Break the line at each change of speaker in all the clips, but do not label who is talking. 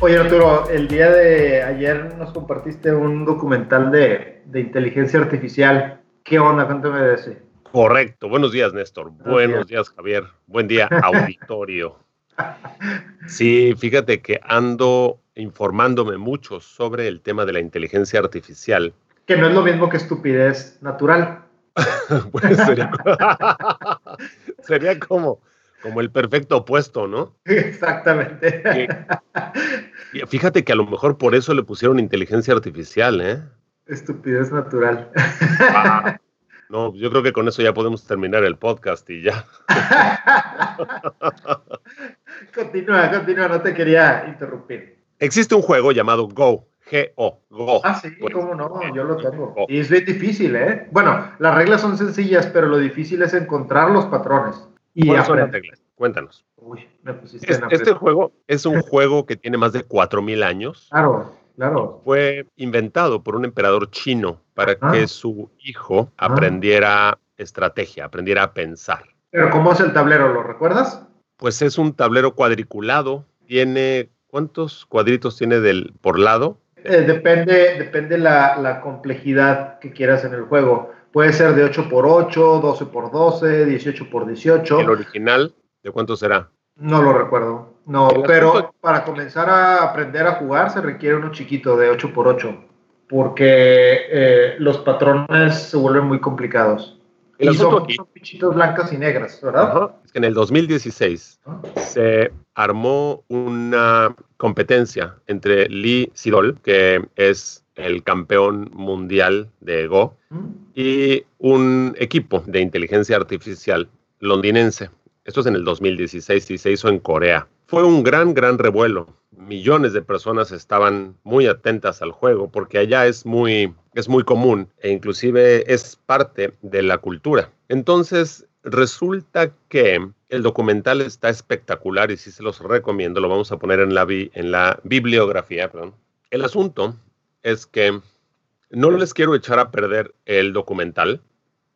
Oye Arturo, el día de ayer nos compartiste un documental de, inteligencia artificial. ¿Qué onda? Cuéntame de ese.
Correcto. Buenos días, Néstor. Buenos, días. Javier. Buen día, auditorio. sí, fíjate que ando informándome mucho sobre el tema de la inteligencia artificial.
Que no es lo mismo que estupidez natural.
pues sería, sería como como el perfecto opuesto, ¿no?
Exactamente.
fíjate que a lo mejor por eso le pusieron inteligencia artificial, ¿eh?
Estupidez natural.
Ah, no, yo creo que con eso ya podemos terminar el podcast y ya.
continúa, continúa, no te quería interrumpir.
Existe un juego llamado Go, G-O, Go.
Ah, sí, pues, cómo no, yo lo tengo. Y es bien difícil, ¿eh? Bueno, las reglas son sencillas, pero lo difícil es encontrar los patrones.
Y Cuéntanos. este juego es un juego que tiene más de 4.000 años.
Claro, claro.
Fue inventado por un emperador chino para que su hijo aprendiera estrategia, aprendiera a pensar.
Pero ¿cómo es el tablero? ¿Lo recuerdas?
Pues es un tablero cuadriculado. Tiene, ¿cuántos cuadritos tiene del, por lado?
Eh, depende depende la, la complejidad que quieras en el juego. Puede ser de 8 por 8, 12 por 12, 18 por 18.
¿El original de cuánto será?
No lo recuerdo. No, pero para comenzar a aprender a jugar se requiere uno chiquito de 8 por 8 porque eh, los patrones se vuelven muy complicados. y son, pichitos blancas y negras, ¿verdad?
Es que en el 2016 se armó una competencia entre Lee Sidol, que es el campeón mundial de Go, y un equipo de inteligencia artificial londinense. Esto es en el 2016 y se hizo en Corea. Fue un gran, gran revuelo. Millones de personas estaban muy atentas al juego porque allá es muy, es muy común e inclusive es parte de la cultura. Entonces, resulta que el documental está espectacular y sí se los recomiendo. Lo vamos a poner en la, bibliografía. Perdón. El asunto es que no les quiero echar a perder el documental,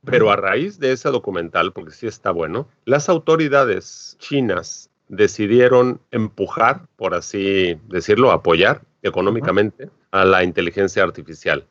pero a raíz de ese documental, porque sí está bueno, las autoridades chinas decidieron empujar, por así decirlo, apoyar económicamente a la inteligencia artificial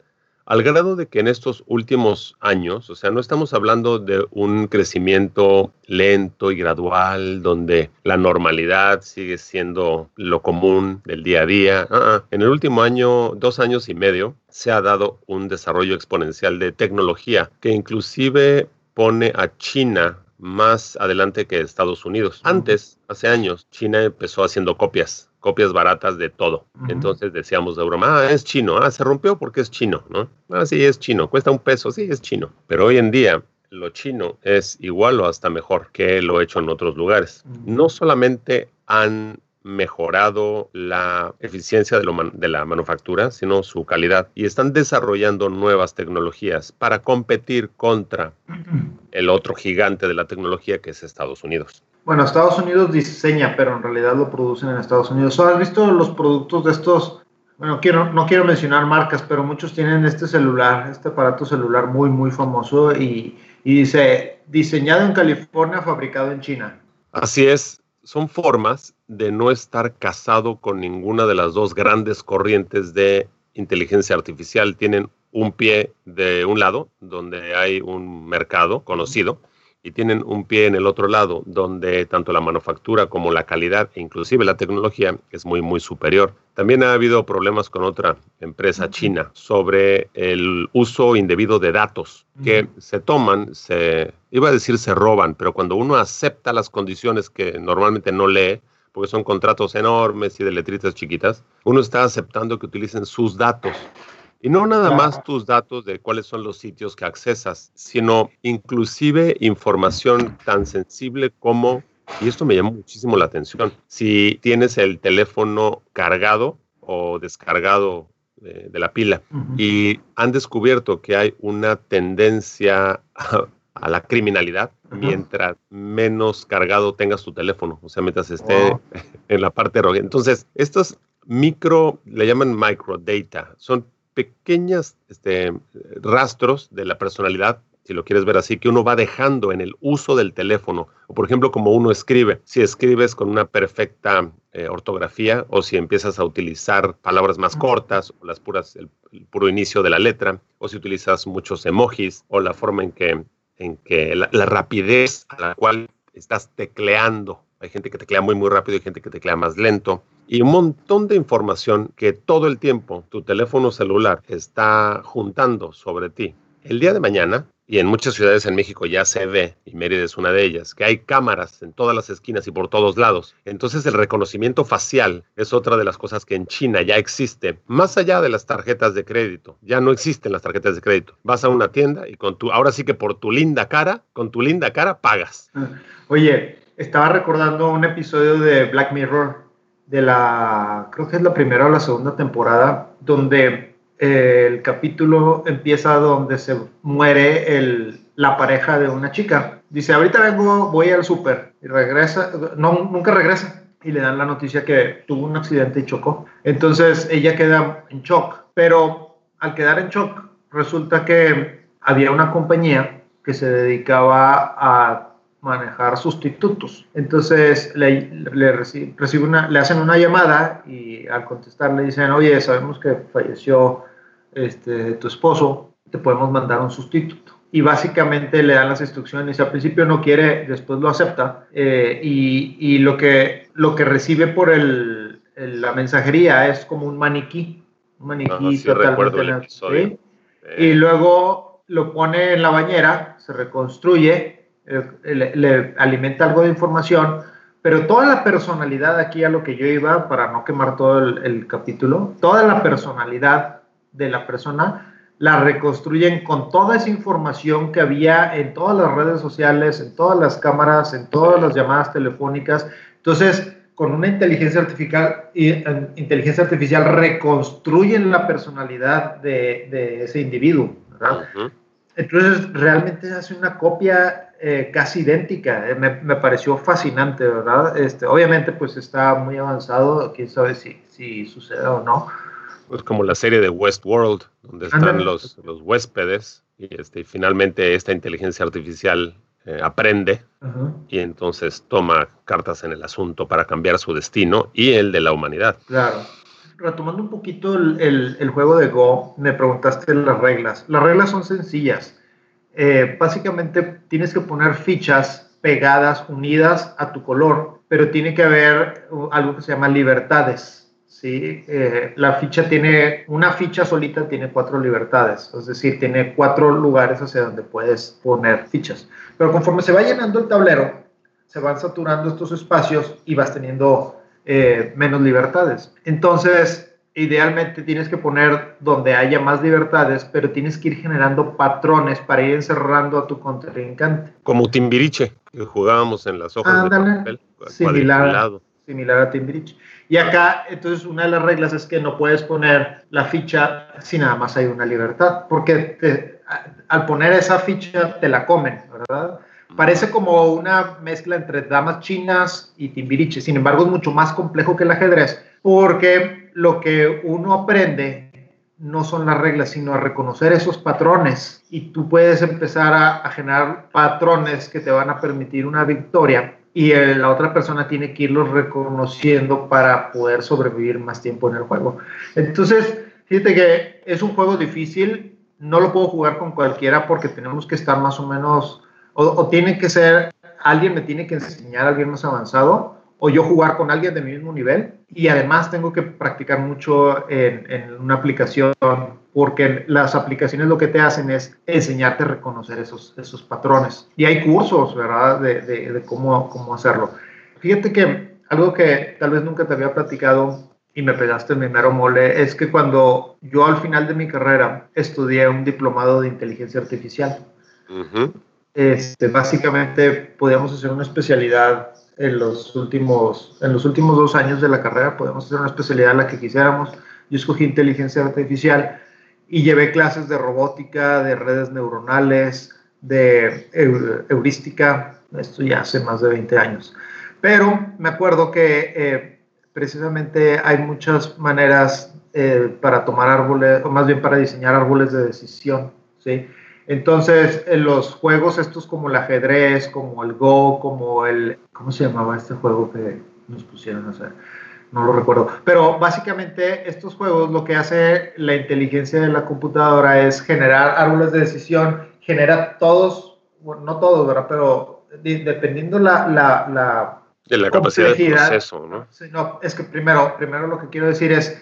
al grado de que en estos últimos años, o sea, no estamos hablando de un crecimiento lento y gradual, donde la normalidad sigue siendo lo común del día a día. Ah, en el último año, dos años y medio, se ha dado un desarrollo exponencial de tecnología que inclusive pone a China más adelante que Estados Unidos. Antes, hace años, China empezó haciendo copias copias baratas de todo. Entonces decíamos de broma, ah, es chino, ah, se rompió porque es chino, ¿no? Ah, sí, es chino, cuesta un peso, sí, es chino. Pero hoy en día lo chino es igual o hasta mejor que lo hecho en otros lugares. No solamente han mejorado la eficiencia de, de, la manufactura, sino su calidad. Y están desarrollando nuevas tecnologías para competir contra el otro gigante de la tecnología que es Estados Unidos.
Bueno, Estados Unidos diseña, pero en realidad lo producen en Estados Unidos. ¿Has visto los productos de estos? Bueno, quiero, no quiero mencionar marcas, pero muchos tienen este celular, este aparato celular muy, muy famoso y, y dice diseñado en California, fabricado en China.
Así es, son formas de no estar casado con ninguna de las dos grandes corrientes de inteligencia artificial. Tienen un pie de un lado, donde hay un mercado conocido, y tienen un pie en el otro lado, donde tanto la manufactura como la calidad e inclusive la tecnología es muy, muy superior. También ha habido problemas con otra empresa china sobre el uso indebido de datos que se toman, se, iba a decir se roban, pero cuando uno acepta las condiciones que normalmente no lee, porque son contratos enormes y de letritas chiquitas, uno está aceptando que utilicen sus datos y no nada más tus datos de cuáles son los sitios que accesas, sino inclusive información tan sensible como Y esto me llamó muchísimo la atención. Si tienes el teléfono cargado o descargado de, la pila y han descubierto que hay una tendencia a, la criminalidad mientras menos cargado tengas tu teléfono, o sea, mientras esté en la parte roja. Entonces, estos micro, le llaman micro data, son pequeños este, rastros de la personalidad si lo quieres ver así, que uno va dejando en el uso del teléfono. O por ejemplo, como uno escribe, si escribes con una perfecta eh, ortografía o si empiezas a utilizar palabras más cortas o las puras, el, puro inicio de la letra, o si utilizas muchos emojis o la forma en que, en que la, la rapidez a la cual estás tecleando. Hay gente que teclea muy, muy rápido y gente que teclea más lento y un montón de información que todo el tiempo tu teléfono celular está juntando sobre ti. El día de mañana, y en muchas ciudades en México ya se ve, y Mérida es una de ellas, que hay cámaras en todas las esquinas y por todos lados. Entonces el reconocimiento facial es otra de las cosas que en China ya existe, más allá de las tarjetas de crédito. Ya no existen las tarjetas de crédito. Vas a una tienda y con tu, ahora sí que por tu linda cara, con tu linda cara pagas.
Oye, estaba recordando un episodio de Black Mirror de la, creo que es la primera o la segunda temporada, donde eh, el capítulo empieza donde se muere el, la pareja de una chica. Dice, ahorita vengo, voy al súper y regresa, no, nunca regresa. Y le dan la noticia que tuvo un accidente y chocó. Entonces ella queda en shock, pero al quedar en shock resulta que había una compañía que se dedicaba a manejar sustitutos. Entonces le, le, recibe, una, le hacen una llamada y al contestar le dicen, oye, sabemos que falleció este, tu esposo, te podemos mandar un sustituto. Y básicamente le dan las instrucciones al principio no quiere, después lo acepta. Eh, y, y, lo, que, lo que recibe por el, la mensajería es como un maniquí. Un maniquí totalmente. Y luego lo pone en la bañera, se reconstruye eh, le, alimenta algo de información, pero toda la personalidad aquí a lo que yo iba, para no quemar todo el, capítulo, toda la personalidad de la persona la reconstruyen con toda esa información que había en todas las redes sociales, en todas las cámaras, en todas las llamadas telefónicas. Entonces, con una inteligencia artificial, inteligencia artificial reconstruyen la personalidad de, ese individuo. Entonces, realmente hace una copia eh, casi idéntica. Eh, me, me, pareció fascinante, ¿verdad? Este, obviamente, pues está muy avanzado, quién sabe si, si sucede o no.
Pues como la serie de Westworld, donde están los, los huéspedes y este, finalmente esta inteligencia artificial eh, aprende y entonces toma cartas en el asunto para cambiar su destino y el de la humanidad.
Claro. Retomando un poquito el, el, el juego de Go, me preguntaste las reglas. Las reglas son sencillas eh, básicamente tienes que poner fichas pegadas, unidas a tu color, pero tiene que haber algo que se llama libertades. ¿sí? Eh, la ficha tiene, una ficha solita tiene cuatro libertades, es decir, tiene cuatro lugares hacia donde puedes poner fichas. Pero conforme se va llenando el tablero, se van saturando estos espacios y vas teniendo eh, menos libertades. Entonces, idealmente tienes que poner donde haya más libertades, pero tienes que ir generando patrones para ir encerrando a tu contrincante.
Como Timbiriche, que jugábamos en las hojas de papel.
Similar, similar a Timbiriche. Y acá, entonces, una de las reglas es que no puedes poner la ficha si nada más hay una libertad, porque al poner esa ficha te la comen, ¿verdad? Parece como una mezcla entre damas chinas y Timbiriche, sin embargo es mucho más complejo que el ajedrez, porque lo que uno aprende no son las reglas, sino a reconocer esos patrones. Y tú puedes empezar a, generar patrones que te van a permitir una victoria y la otra persona tiene que irlos reconociendo para poder sobrevivir más tiempo en el juego. Entonces, fíjate que es un juego difícil, no lo puedo jugar con cualquiera porque tenemos que estar más o menos, o, o tiene que ser, alguien me tiene que enseñar, alguien más avanzado, o yo jugar con alguien de mi mismo nivel y además tengo que practicar mucho en, una aplicación porque las aplicaciones lo que te hacen es enseñarte a reconocer esos, esos patrones. Y hay cursos, ¿verdad?, de, de, cómo, cómo hacerlo. Fíjate que algo que tal vez nunca te había platicado y me pegaste en mi mero mole es que cuando yo al final de mi carrera estudié un diplomado de inteligencia artificial, este, básicamente podíamos hacer una especialidad en los últimos, en los últimos dos años de la carrera, podemos hacer una especialidad la que quisiéramos. Yo escogí inteligencia artificial y llevé clases de robótica, de redes neuronales, de heurística, esto ya hace más de 20 años. Pero me acuerdo que eh, precisamente hay muchas maneras eh, para tomar árboles, o más bien para diseñar árboles de decisión, ¿sí? Entonces, en los juegos estos como el ajedrez, como el Go, como el... ¿Cómo se llamaba este juego que nos pusieron a hacer? No lo recuerdo. Pero básicamente estos juegos lo que hace la inteligencia de la computadora es generar árboles de decisión, genera todos, bueno, no todos, ¿verdad? Pero dependiendo la, la, la
de la capacidad de proceso, ¿no?
no, es que primero, primero lo que quiero decir es,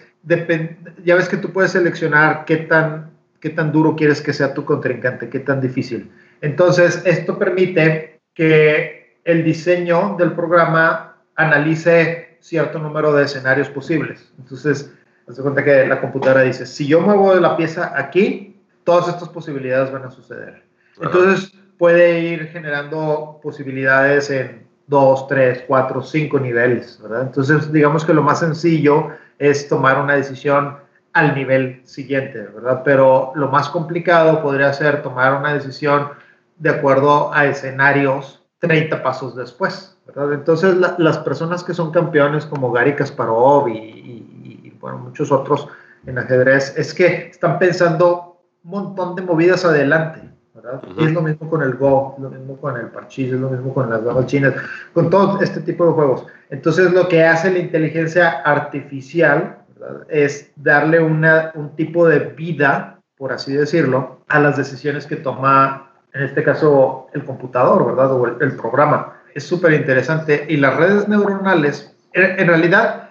ya ves que tú puedes seleccionar qué tan, qué tan duro quieres que sea tu contrincante, qué tan difícil. Entonces, esto permite que el diseño del programa analice cierto número de escenarios posibles. Entonces, se cuenta que la computadora dice, si yo muevo la pieza aquí, todas estas posibilidades van a suceder. Entonces, puede ir generando posibilidades en dos, tres, cuatro, cinco niveles, ¿verdad? Entonces, digamos que lo más sencillo es tomar una decisión al nivel siguiente, ¿verdad? Pero lo más complicado podría ser tomar una decisión de acuerdo a escenarios 30 pasos después, ¿verdad? Entonces, las personas que son campeones como Gary Kasparov y, y, bueno, muchos otros en ajedrez, es que están pensando un montón de movidas adelante, y es lo mismo con el Go, lo mismo con el parchís, es lo mismo con las damas chinas, con todo este tipo de juegos. Entonces, lo que hace la inteligencia artificial es darle una, un tipo de vida, por así decirlo, a las decisiones que toma, en este caso, el computador, ¿verdad? O el, programa. Es súper interesante. Y las redes neuronales, en realidad,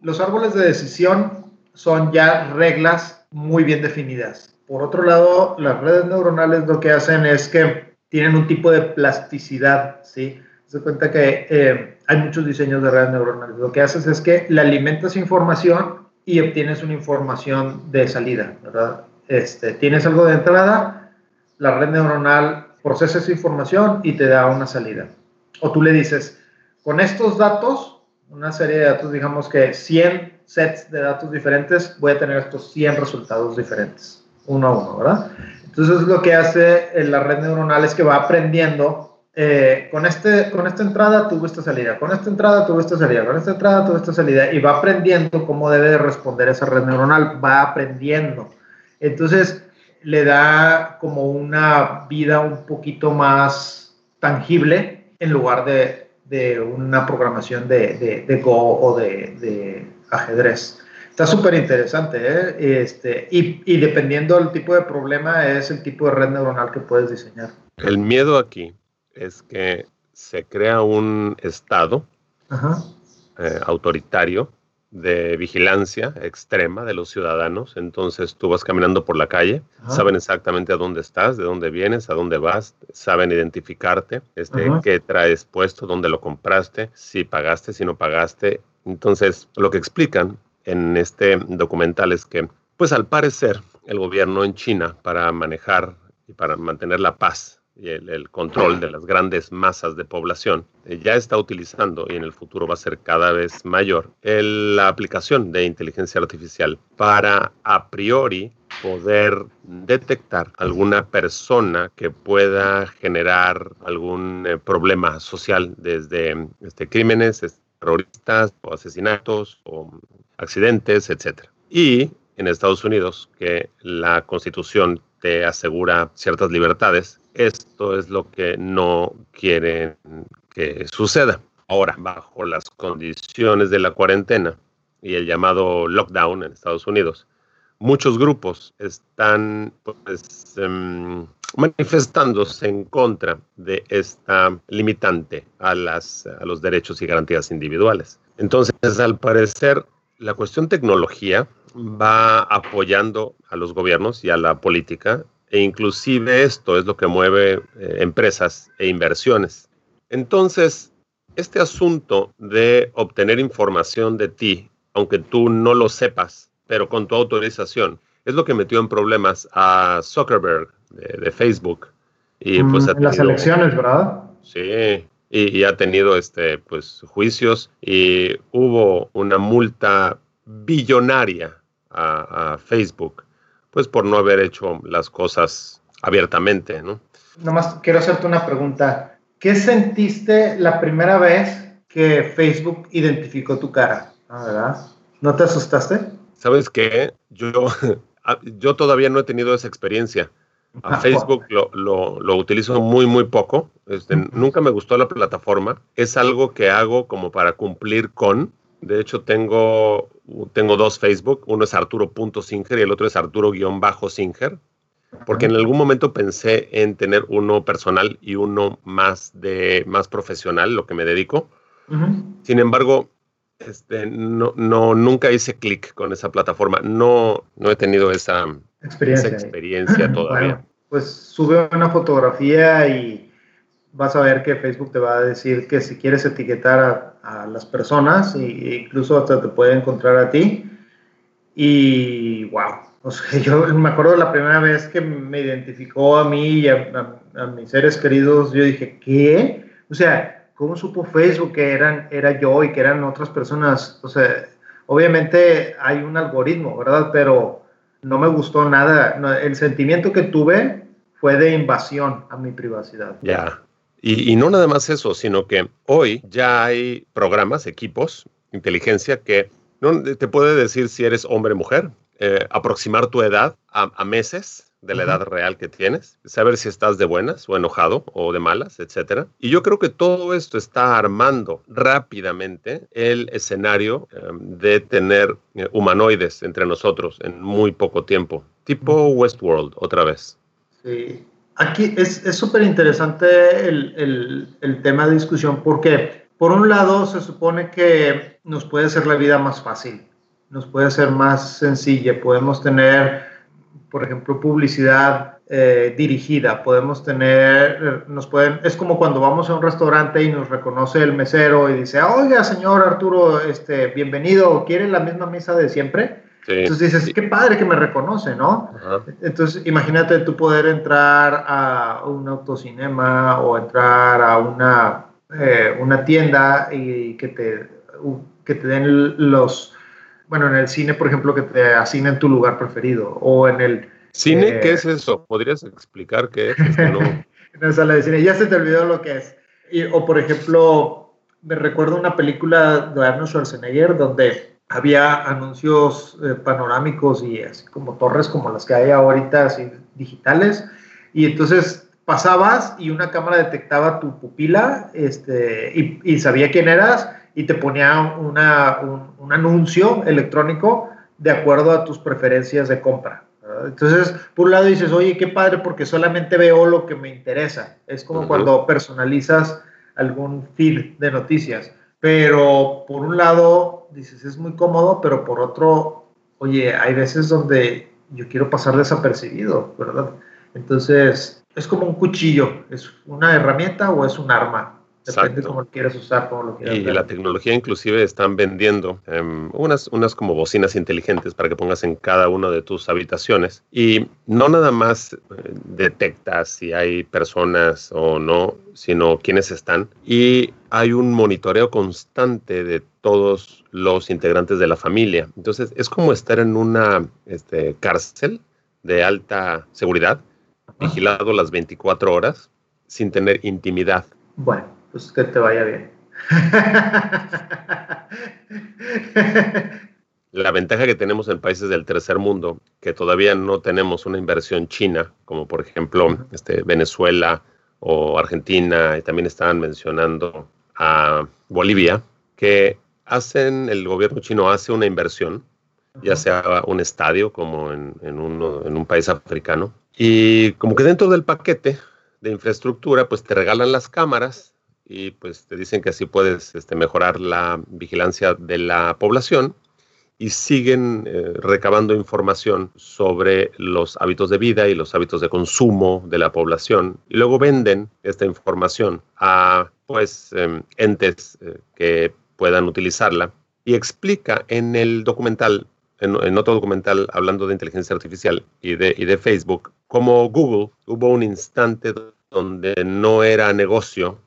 los árboles de decisión son ya reglas muy bien definidas por otro lado, las redes neuronales lo que hacen es que tienen un tipo de plasticidad, ¿sí? Se cuenta que eh, hay muchos diseños de redes neuronales. Lo que haces es que le alimentas información y obtienes una información de salida, ¿verdad? Este, tienes algo de entrada, la red neuronal procesa esa información y te da una salida. O tú le dices, con estos datos, una serie de datos, digamos que 100 sets de datos diferentes, voy a tener estos 100 resultados diferentes uno a uno, ¿verdad? Entonces lo que hace eh, la red neuronal es que va aprendiendo, eh, con, este, con esta entrada tuvo esta salida, con esta entrada tuvo esta salida, con esta entrada tuvo esta salida, y va aprendiendo cómo debe de responder esa red neuronal, va aprendiendo. Entonces le da como una vida un poquito más tangible en lugar de, de una programación de, de, Go o de ajedrez. Está súper interesante, ¿eh? Este, y, y, dependiendo del tipo de problema, es el tipo de red neuronal que puedes diseñar.
El miedo aquí es que se crea un estado eh, autoritario de vigilancia extrema de los ciudadanos. Entonces tú vas caminando por la calle, saben exactamente a dónde estás, de dónde vienes, a dónde vas, saben identificarte, este, qué traes puesto, dónde lo compraste, si pagaste, si no pagaste. Entonces, lo que explican en este documental es que, pues al parecer, el gobierno en China, para manejar y para mantener la paz y el, control de las grandes masas de población, eh, ya está utilizando y en el futuro va a ser cada vez mayor la aplicación de inteligencia artificial para a priori poder detectar alguna persona que pueda generar algún eh, problema social desde este, crímenes terroristas o asesinatos o accidentes, etc. Y en Estados Unidos, que la constitución te asegura ciertas libertades, esto es lo que no quieren que suceda. Ahora, bajo las condiciones de la cuarentena y el llamado lockdown en Estados Unidos, muchos grupos están pues, em, manifestándose en contra de esta limitante a, las, a los derechos y garantías individuales. Entonces, al parecer, la cuestión tecnología va apoyando a los gobiernos y a la política e inclusive esto es lo que mueve eh, empresas e inversiones. Entonces, este asunto de obtener información de ti, aunque tú no lo sepas, pero con tu autorización, es lo que metió en problemas a Zuckerberg de, Facebook.
Y pues mm, las elecciones, ¿verdad?
Sí, y, ha tenido este, pues, juicios y hubo una multa billonaria a, Facebook, pues por no haber hecho las cosas abiertamente, ¿no?
Nomás quiero hacerte una pregunta. ¿Qué sentiste la primera vez que Facebook identificó tu cara? Ah, ¿verdad? ¿No te asustaste?
¿Sabes qué? Yo, yo todavía no he tenido esa experiencia. A ah, Facebook lo, lo, utilizo muy, muy poco. Este, nunca me gustó la plataforma. Es algo que hago como para cumplir con. De hecho, tengo, tengo dos Facebook. Uno es Arturo.Singer y el otro es Arturo-Singer. Porque en algún momento pensé en tener uno personal y uno más, de, más profesional, lo que me dedico. Sin embargo, este, no, no, nunca hice clic con esa plataforma. No, no he tenido esa experiencia, todavía.
pues sube una fotografía y vas a ver que Facebook te va a decir que si quieres etiquetar a, las personas e incluso hasta te puede encontrar a ti. Y wow, o sea, yo me acuerdo la primera vez que me identificó a mí y a, a mis seres queridos, yo dije, ¿qué? O sea, ¿cómo supo Facebook que eran, era yo y que eran otras personas? O sea, obviamente hay un algoritmo, ¿verdad? Pero no me gustó nada. el sentimiento que tuve fue de invasión a mi privacidad.
Ya. Y, y, no nada más eso, sino que hoy ya hay programas, equipos, inteligencia que no, te puede decir si eres hombre o mujer, eh, aproximar tu edad a, a meses de la edad real que tienes, saber si estás de buenas o enojado o de malas, etcétera. Y yo creo que todo esto está armando rápidamente el escenario em, de tener eh, humanoides entre nosotros en muy poco tiempo, tipo Westworld otra vez.
Sí, aquí es súper interesante el, el, tema de discusión porque por un lado se supone que nos puede hacer la vida más fácil, nos puede hacer más sencilla, podemos tener por ejemplo, publicidad eh, dirigida. Podemos tener, nos pueden, es como cuando vamos a un restaurante y nos reconoce el mesero y dice, oiga, señor Arturo, este, bienvenido, ¿quiere la misma mesa de siempre? Entonces dices, qué padre que me reconoce, ¿no? Entonces imagínate tú poder entrar a un autocinema o entrar a una, eh, una tienda y que te, que te den los bueno, en el cine, por ejemplo, que te asignen tu lugar preferido, o en el...
¿Cine? ¿Qué eh, es eso? ¿Podrías explicar qué es? no...
en la sala de cine, ya se te olvidó lo que es. o, por ejemplo, me recuerdo una película de Arnold Schwarzenegger donde había anuncios eh, panorámicos y así como torres como las que hay ahorita, así digitales, y entonces pasabas y una cámara detectaba tu pupila este, y, y sabía quién eras y te ponía una, un, anuncio electrónico de acuerdo a tus preferencias de compra. Entonces, por un lado dices, oye, qué padre porque solamente veo lo que me interesa. Es como cuando personalizas algún feed de noticias. Pero por un lado dices, es muy cómodo, pero por otro, oye, hay veces donde yo quiero pasar desapercibido, ¿verdad? Entonces, es como un cuchillo, es una herramienta o es un arma. Depende cómo quieras usar, cómo lo quieras
Y la tecnología inclusive están vendiendo em, unas, unas como bocinas inteligentes para que pongas en cada una de tus habitaciones. Y no nada más eh, detecta si hay personas o no, sino quiénes están. Y hay un monitoreo constante de todos los integrantes de la familia. Entonces es como estar en una este, cárcel de alta seguridad, vigilado las 24 horas, sin tener intimidad.
Bueno pues que te vaya bien.
La ventaja que tenemos en países del tercer mundo, que todavía no tenemos una inversión china, como por ejemplo este, Venezuela o Argentina, y también estaban mencionando a Bolivia, que hacen, el gobierno chino hace una inversión, ya sea un estadio como en, en, en un país africano, y como que dentro del paquete de infraestructura, pues te regalan las cámaras y pues te dicen que así puedes este, mejorar la vigilancia de la población y siguen eh, recabando información sobre los hábitos de vida y los hábitos de consumo de la población y luego venden esta información a pues em, entes eh, que puedan utilizarla y explica en el documental en, en, otro documental hablando de inteligencia artificial y de, y de Facebook, como Google hubo un instante donde no era negocio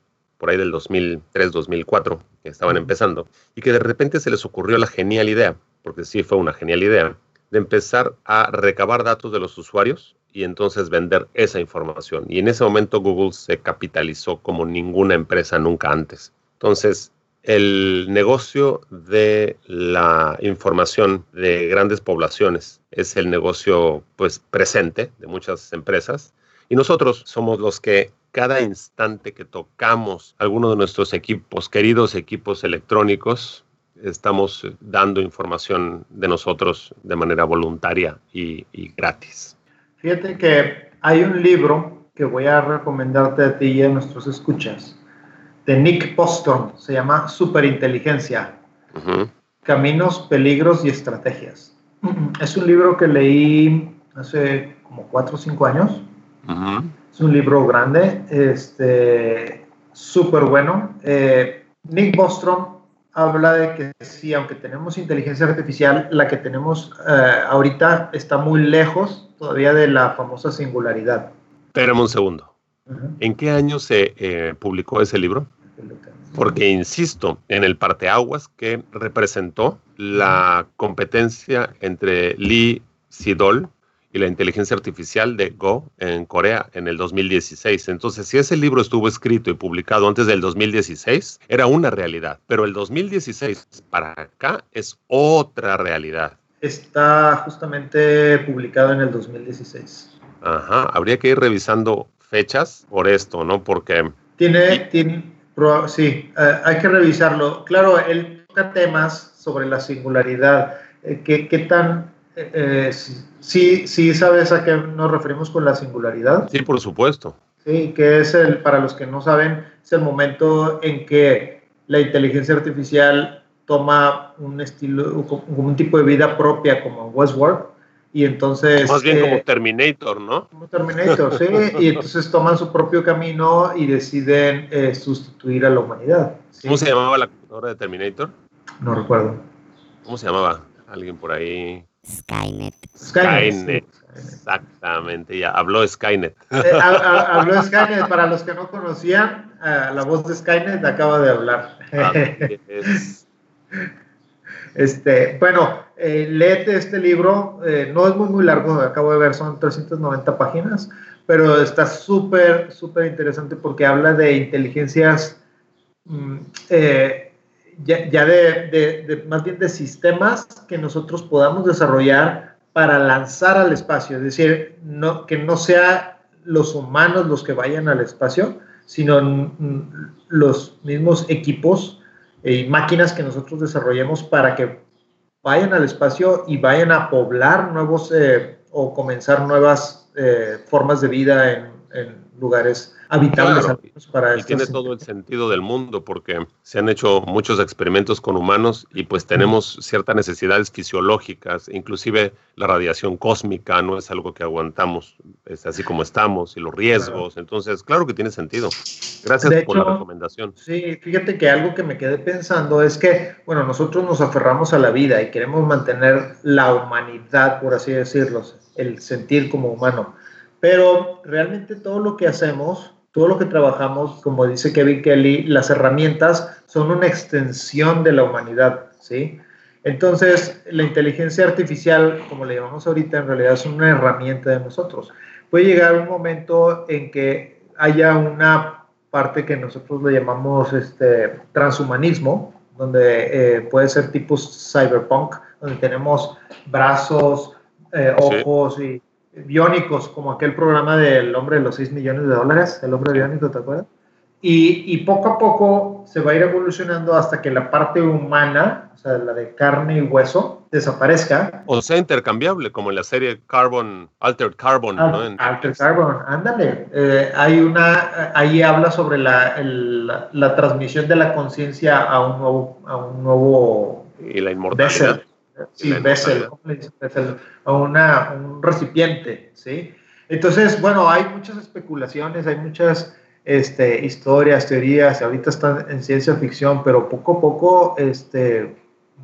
por ahí del 2003, 2004, que estaban empezando, y que de repente se les ocurrió la genial idea, porque sí fue una genial idea, de empezar a recabar datos de los usuarios y entonces vender esa información. Y en ese momento Google se capitalizó como ninguna empresa nunca antes. Entonces, el negocio de la información de grandes poblaciones es el negocio pues presente de muchas empresas y nosotros somos los que cada instante que tocamos alguno de nuestros equipos, queridos equipos electrónicos, estamos dando información de nosotros de manera voluntaria y, gratis.
Fíjate que hay un libro que voy a recomendarte a ti y a nuestros escuchas, de Nick Boston, se llama Superinteligencia, Caminos, Peligros y Estrategias. Es un libro que leí hace como cuatro o cinco años. Es un libro grande, este, súper bueno. Eh, Nick Bostrom habla de que sí, aunque tenemos inteligencia artificial, la que tenemos eh, ahorita está muy lejos todavía de la famosa singularidad.
Espérame un segundo. ¿En qué año se eh, publicó ese libro? Porque insisto en el parteaguas que representó la competencia entre Lee Sidol y la inteligencia artificial de Go en Corea en el 2016. Entonces, si ese libro estuvo escrito y publicado antes del 2016, era una realidad, pero el 2016 para acá es otra realidad.
Está justamente publicado en el 2016.
Ajá, habría que ir revisando fechas por esto, ¿no? Porque...
Tiene, tiene sí, eh, hay que revisarlo. Claro, él toca temas sobre la singularidad. Eh, ¿qué, ¿Qué tan eh, sí, sí sabes a qué nos referimos con la singularidad.
Sí, por supuesto.
Sí, que es el, para los que no saben, es el momento en que la inteligencia artificial toma un estilo, un tipo de vida propia como Westworld, y entonces...
Más bien como eh, Terminator, ¿no?
Como Terminator, sí, y entonces toman su propio camino y deciden eh, sustituir a la humanidad.
¿Cómo se llamaba la computadora de Terminator?
No recuerdo.
¿Cómo se llamaba? Alguien por ahí.
Skynet.
Skynet. Exactamente, ya habló Skynet.
Eh, habló Skynet, para los que no conocían, eh, la voz de Skynet acaba de hablar. Este, bueno, eh, léete este libro, eh, no es muy, muy largo, acabo de ver, son 390 páginas, pero está súper, súper interesante porque habla de inteligencias mm, ya, de, más bien de sistemas que nosotros podamos desarrollar para lanzar al espacio, es decir, no, que no sea los humanos los que vayan al espacio, sino los mismos equipos y máquinas que nosotros desarrollemos para que vayan al espacio y vayan a poblar nuevos eh, o comenzar nuevas eh, formas de vida en, en lugares habitables
para y tiene todo el sentido del mundo porque se han hecho muchos experimentos con humanos y pues tenemos ciertas necesidades fisiológicas, inclusive la radiación cósmica no es algo que aguantamos, es así como estamos y los riesgos, entonces claro que tiene sentido. Gracias por la recomendación.
Sí, fíjate que algo que me quedé pensando es que, bueno, nosotros nos aferramos a la vida y queremos mantener la humanidad, por así decirlo, el sentir como humano. Pero realmente todo lo que hacemos, todo lo que trabajamos, como dice Kevin Kelly, las herramientas son una extensión de la humanidad, ¿sí? Entonces, la inteligencia artificial, como le llamamos ahorita, en realidad es una herramienta de nosotros. Puede llegar un momento en que haya una parte que nosotros le llamamos este, transhumanismo, donde eh, puede ser tipo cyberpunk, donde tenemos brazos, eh, ojos y biónicos, como aquel programa del hombre de los 6 millones de dólares, el hombre biónico, ¿te acuerdas? Y, y, poco a poco se va a ir evolucionando hasta que la parte humana, o sea, la de carne y hueso, desaparezca.
O sea, intercambiable, como en la serie Carbon, Altered Carbon. ¿no?
Altered Carbon, ándale. Eh, hay una, ahí habla sobre la, la, transmisión de la conciencia a un nuevo, a un nuevo...
Y la inmortalidad
sí, vessel, a una, un recipiente, ¿sí? Entonces, bueno, hay muchas especulaciones, hay muchas este, historias, teorías, ahorita están en ciencia ficción, pero poco a poco este,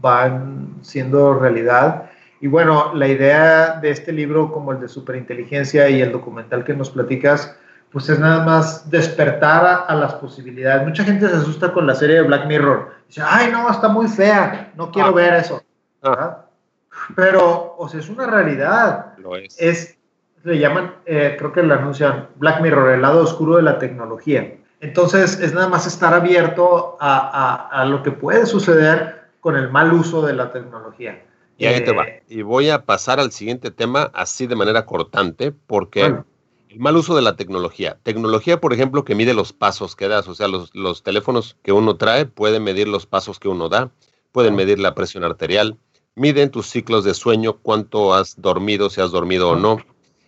van siendo realidad. Y bueno, la idea de este libro, como el de Superinteligencia y el documental que nos platicas, pues es nada más despertar a, las posibilidades. Mucha gente se asusta con la serie de Black Mirror. Dice, ay, no, está muy fea, no quiero ah. ver eso. Ah. Pero, o sea, es una realidad.
Lo es.
es le llaman, eh, creo que le anuncian Black Mirror, el lado oscuro de la tecnología. Entonces, es nada más estar abierto a, a, lo que puede suceder con el mal uso de la tecnología.
Y ahí te va. Eh, y voy a pasar al siguiente tema así de manera cortante, porque el mal uso de la tecnología. Tecnología, por ejemplo, que mide los pasos que das. O sea, los, los teléfonos que uno trae pueden medir los pasos que uno da, pueden medir la presión arterial, miden tus ciclos de sueño, cuánto has dormido, si has dormido o no.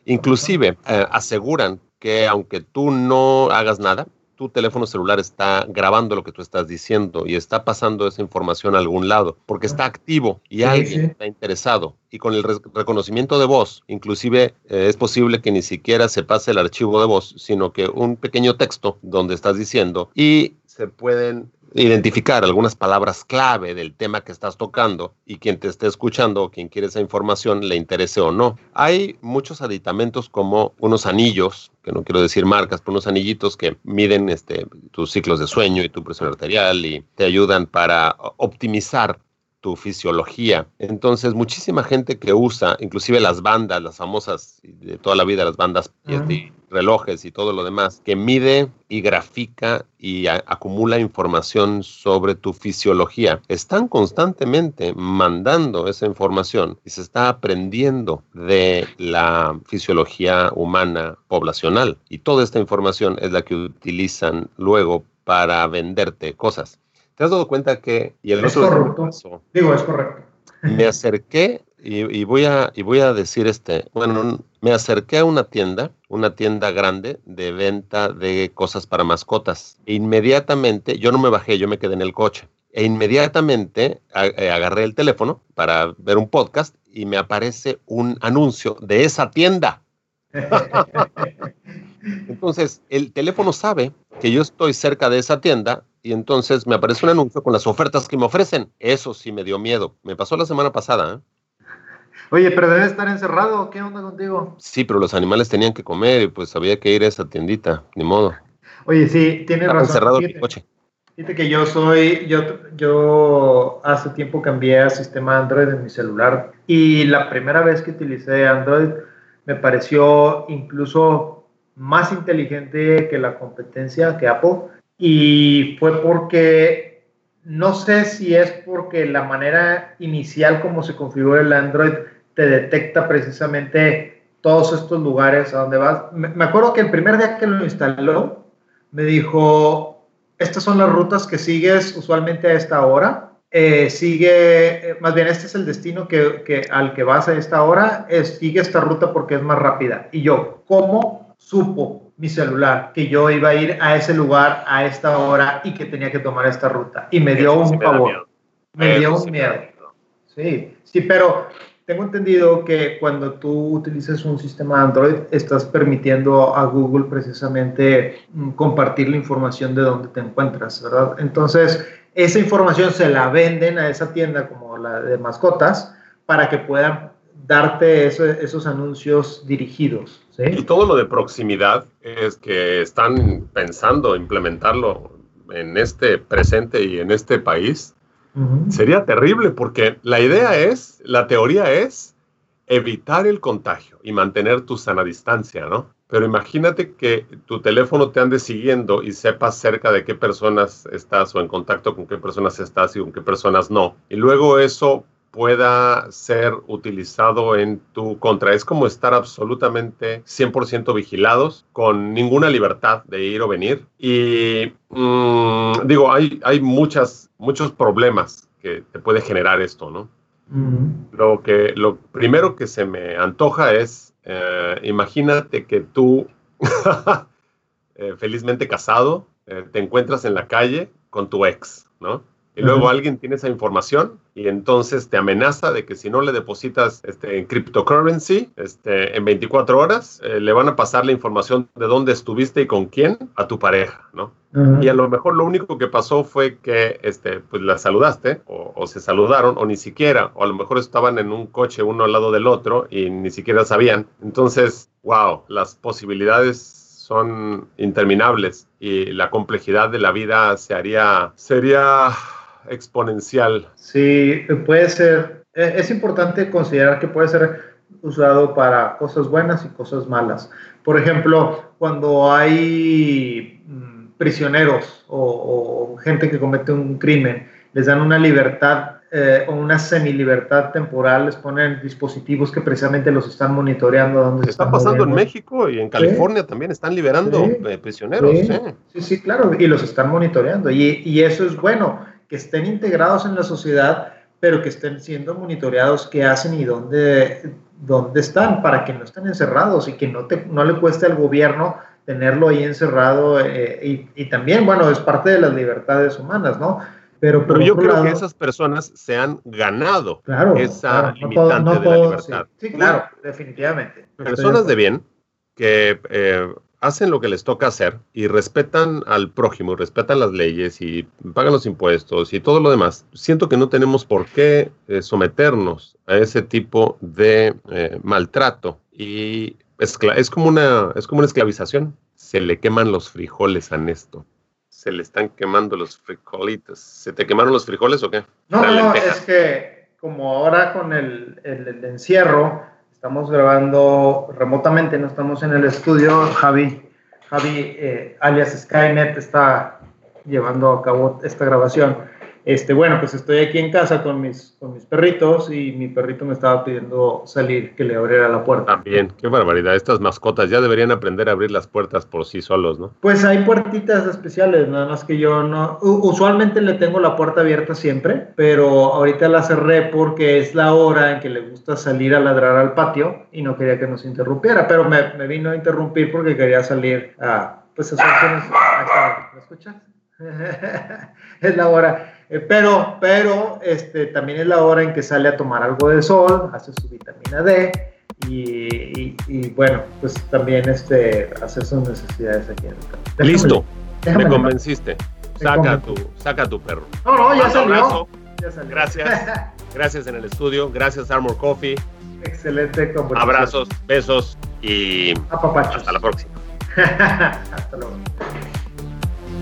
Inclusive eh, aseguran que aunque tú no hagas nada, tu teléfono celular está grabando lo que tú estás diciendo y está pasando esa información a algún lado, porque está activo y alguien está interesado. Y con el reconocimiento de voz, inclusive eh, es posible que ni siquiera se pase el archivo de voz, sino que un pequeño texto donde estás diciendo y se pueden identificar algunas palabras clave del tema que estás tocando y quien te esté escuchando o quien quiere esa información le interese o no. Hay muchos aditamentos como unos anillos, que no quiero decir marcas, pero unos anillitos que miden este, tus ciclos de sueño y tu presión arterial y te ayudan para optimizar tu fisiología. Entonces, muchísima gente que usa, inclusive las bandas, las famosas de toda la vida, las bandas y relojes y todo lo demás, que mide y grafica y acumula información sobre tu fisiología. Están constantemente mandando esa información y se está aprendiendo de la fisiología humana poblacional. Y toda esta información es la que utilizan luego para venderte cosas. ¿Te has dado cuenta que...
Y el es correcto. Digo, es correcto.
Me acerqué y, voy a, y voy a decir este, bueno, me acerqué a una tienda, una tienda grande de venta de cosas para mascotas. E inmediatamente, yo no me bajé, yo me quedé en el coche. E inmediatamente eh, agarré el teléfono para ver un podcast y me aparece un anuncio de esa tienda. Entonces, el teléfono sabe que yo estoy cerca de esa tienda y entonces me aparece un anuncio con las ofertas que me ofrecen. Eso sí me dio miedo. Me pasó la semana pasada. ¿eh?
Oye, pero debe estar encerrado. ¿Qué onda contigo?
Sí, pero los animales tenían que comer y pues había que ir a esa tiendita. Ni modo.
Oye, sí, tienes razón.
encerrado el coche.
Fíjate que yo soy, yo, yo hace tiempo cambié a sistema Android en mi celular y la primera vez que utilicé Android me pareció incluso más inteligente que la competencia, que Apple y fue porque no sé si es porque la manera inicial como se configura el Android te detecta precisamente todos estos lugares a donde vas. Me acuerdo que el primer día que lo instaló me dijo, estas son las rutas que sigues usualmente a esta hora. Eh, sigue, eh, más bien este es el destino que, que, al que vas a esta hora, es, sigue esta ruta porque es más rápida. Y yo, ¿cómo supo mi celular que yo iba a ir a ese lugar a esta hora y que tenía que tomar esta ruta. Y me dio un favor. Me dio un miedo. Sí, sí, pero tengo entendido que cuando tú utilizas un sistema Android, estás permitiendo a Google precisamente mm, compartir la información de dónde te encuentras, ¿verdad? Entonces, esa información se la venden a esa tienda como la de mascotas para que puedan darte esos anuncios dirigidos.
Y todo lo de proximidad es que están pensando implementarlo en este presente y en este país. Sería terrible porque la idea es, la teoría es evitar el contagio y mantener tu sana distancia, ¿no? Pero imagínate que tu teléfono te ande siguiendo y sepas cerca de qué personas estás o en contacto con qué personas estás y con qué personas no. Y luego eso pueda ser utilizado en tu contra. Es como estar absolutamente 100% vigilados, con ninguna libertad de ir o venir. Y mm, digo, hay, hay muchas, muchos problemas que te puede generar esto, ¿no? Lo, que, lo primero que se me antoja es, eh, imagínate que tú, eh, felizmente casado, eh, te encuentras en la calle con tu ex, ¿no? Y luego alguien tiene esa información y entonces te amenaza de que si no le depositas este, en cryptocurrency este, en 24 horas, eh, le van a pasar la información de dónde estuviste y con quién a tu pareja, ¿no? Y a lo mejor lo único que pasó fue que este, pues la saludaste o, o, se saludaron o ni siquiera, o a lo mejor estaban en un coche uno al lado del otro y ni siquiera sabían. Entonces, wow, las posibilidades son interminables y la complejidad de la vida se haría, sería exponencial.
Sí, puede ser. E, es importante considerar que puede ser usado para cosas buenas y cosas malas. Por ejemplo, cuando hay mm, prisioneros o, gente que comete un crimen, les dan una libertad eh, o una semilibertad temporal, les ponen dispositivos que precisamente los están monitoreando. Dónde
está pasando en México y en California también están liberando eh, prisioneros.
Sí. sí. claro, y los están monitoreando. Y, y eso es bueno, que estén integrados en la sociedad, pero que estén siendo monitoreados qué hacen y dónde, dónde están, para que no estén encerrados y que no, te, no le cueste al gobierno tenerlo ahí encerrado. Eh, y, y también, bueno, es parte de las libertades humanas, ¿no?
Pero, yo creo que esas personas se han ganado esa limitante de la libertad.
Sí, claro, definitivamente.
Personas de bien que eh, hacen lo que les toca hacer y respetan al prójimo, respetan las leyes y pagan los impuestos y todo lo demás. Siento que no tenemos por qué eh, someternos a ese tipo de eh, maltrato y es, es, como una, es como una esclavización. Se le queman los frijoles a Néstor se le están quemando los frijolitos. ¿Se te quemaron los frijoles o qué?
No, no, es que como ahora con el, el, encierro, estamos grabando remotamente, no estamos en el estudio, Javi, Javi eh, alias Skynet está llevando a cabo esta grabación este, bueno, pues estoy aquí en casa con mis, con mis perritos y mi perrito me estaba pidiendo salir, que le abriera la puerta.
También, qué barbaridad. Estas mascotas ya deberían aprender a abrir las puertas por sí solos, ¿no?
Pues hay puertitas especiales, nada más que yo no. Usualmente le tengo la puerta abierta siempre, pero ahorita la cerré porque es la hora en que le gusta salir a ladrar al patio y no quería que nos interrumpiera, pero me, me vino a interrumpir porque quería salir a. Pues a ¿Me escuchas? es la hora. Eh, pero, pero este, también es la hora en que sale a tomar algo de sol, hace su vitamina D y, bueno, pues también este, hace sus necesidades aquí
en Listo, me convenciste. Saca tu, saca tu perro.
No, no, ya salió.
Gracias. Gracias en el estudio. Gracias Armor Coffee.
Excelente
Abrazos, besos y hasta la próxima.
hasta luego.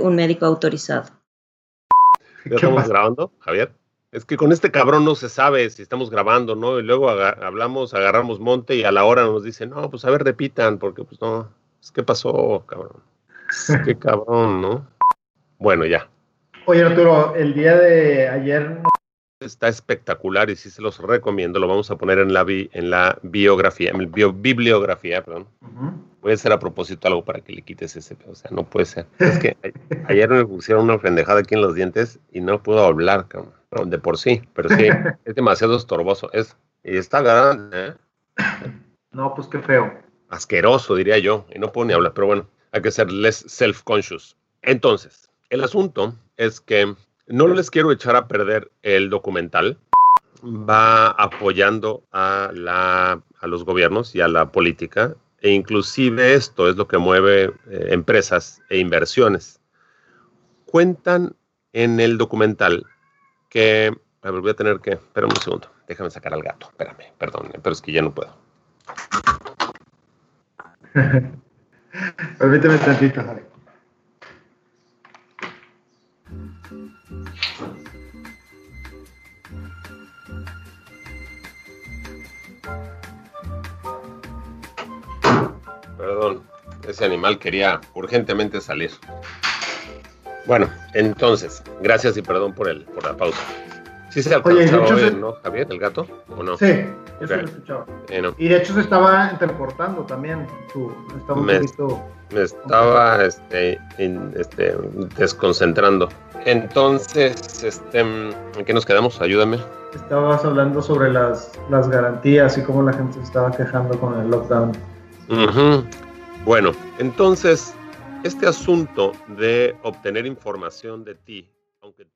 un médico autorizado.
¿Ya estamos grabando, Javier? Es que con este cabrón no se sabe si estamos grabando, ¿no? Y luego hablamos, agarramos monte y a la hora nos dicen, no, pues a ver, repitan, porque pues no, es que pasó, cabrón. Qué cabrón, ¿no? Bueno, ya.
Oye, Arturo, el día de ayer...
Está espectacular y sí se los recomiendo. Lo vamos a poner en la, en la biografía, en la bibliografía, perdón puede ser a propósito algo para que le quites ese, o sea, no puede ser. Es que ayer me pusieron una pendejada aquí en los dientes y no puedo hablar, cabrón, de por sí, pero sí, es demasiado estorboso, es, y está grande, ¿eh?
No, pues qué feo.
Asqueroso, diría yo, y no puedo ni hablar, pero bueno, hay que ser less self-conscious. Entonces, el asunto es que no les quiero echar a perder el documental, va apoyando a, la, a los gobiernos y a la política e inclusive esto es lo que mueve eh, empresas e inversiones. Cuentan en el documental que, a ver, voy a tener que, espérame un segundo, déjame sacar al gato, espérame, perdón, pero es que ya no puedo.
Permíteme tantito, Javi.
Perdón, ese animal quería urgentemente salir. Bueno, entonces, gracias y perdón por el por la pausa. ¿Sí se alcanzaba Oye, ¿no, Javier, el gato? ¿O no?
Sí, eso lo escuchaba. Y de hecho se estaba intercortando también. estaba
me, me, estaba este, este, desconcentrando. Entonces, este, ¿en qué nos quedamos? Ayúdame.
Estabas hablando sobre las, las garantías y cómo la gente se estaba quejando con el lockdown.
Bueno, entonces, este asunto de obtener información de ti, aunque